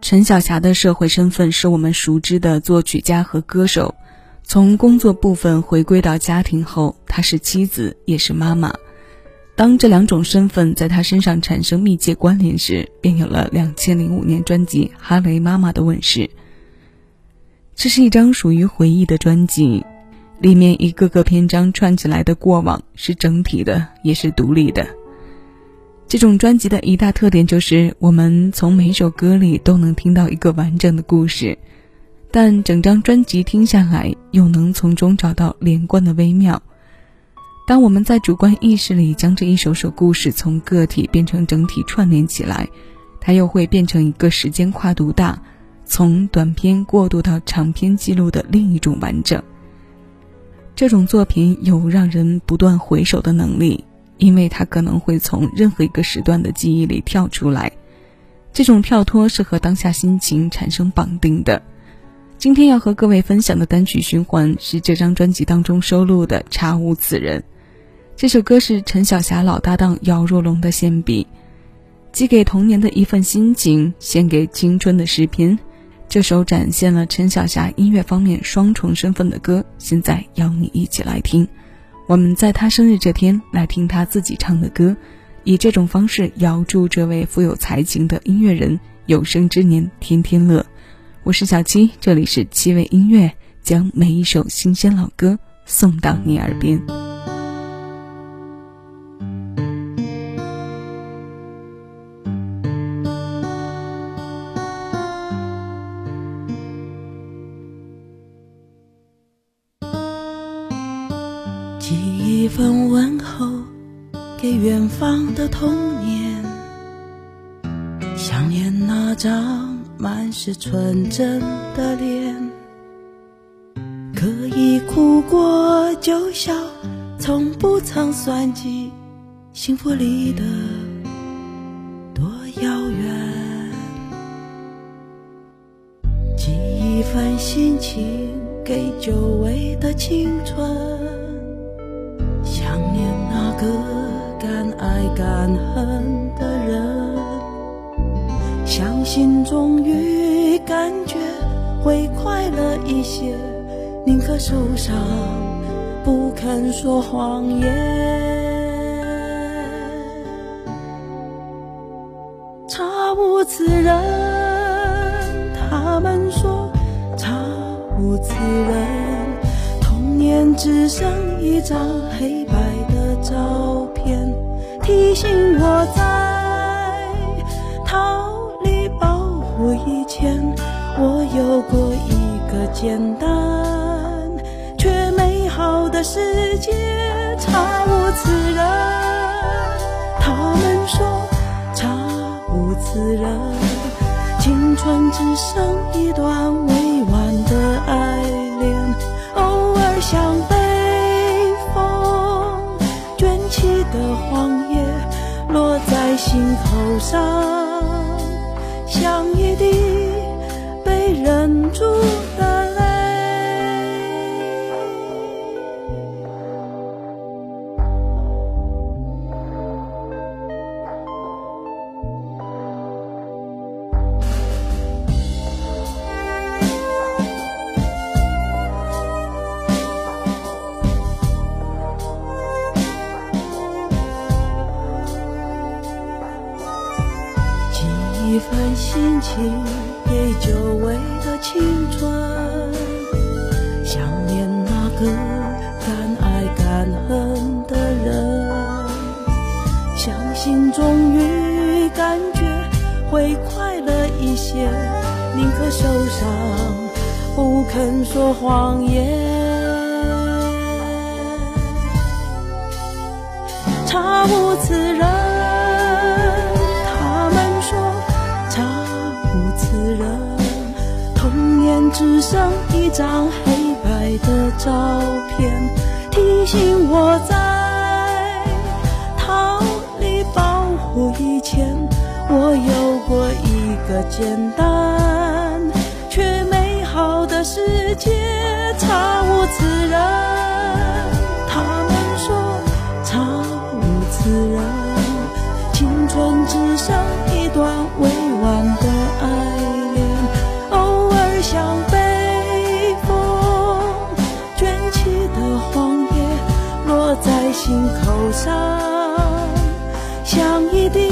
陈小霞的社会身份是我们熟知的作曲家和歌手。从工作部分回归到家庭后，她是妻子，也是妈妈。当这两种身份在她身上产生密切关联时，便有了两千零五年专辑《哈雷妈妈》的问世。这是一张属于回忆的专辑，里面一个个篇章串起来的过往是整体的，也是独立的。这种专辑的一大特点就是，我们从每首歌里都能听到一个完整的故事，但整张专辑听下来，又能从中找到连贯的微妙。当我们在主观意识里将这一首首故事从个体变成整体串联起来，它又会变成一个时间跨度大，从短篇过渡到长篇记录的另一种完整。这种作品有让人不断回首的能力。因为它可能会从任何一个时段的记忆里跳出来，这种跳脱是和当下心情产生绑定的。今天要和各位分享的单曲循环是这张专辑当中收录的《查无此人》。这首歌是陈小霞老搭档姚若龙的献笔，寄给童年的一份心情，献给青春的诗篇。这首展现了陈小霞音乐方面双重身份的歌，现在邀你一起来听。我们在他生日这天来听他自己唱的歌，以这种方式遥祝这位富有才情的音乐人有生之年天天乐。我是小七，这里是七味音乐，将每一首新鲜老歌送到你耳边。寄一份问候给远方的童年，想念那张满是纯真的脸，可以哭过就笑，从不曾算计幸福离得多遥远。寄一份心情给久违的青春。个敢爱敢恨的人，相信终于感觉会快乐一些，宁可受伤，不肯说谎言。查无此人，他们说查无此人，童年只剩一张黑。照片提醒我在逃离保护以前，我有过一个简单却美好的世界。查无此人，他们说查无此人，青春只剩一段未心口上，像一滴被忍住一份心情给久违的青春，想念那个敢爱敢恨的人，相信终于感觉会快乐一些，宁可受伤不肯说谎言，查无此人。只剩一张黑白的照片，提醒我在逃离保护以前，我有过一个简单却美好的世界。查无此人，心口上像一滴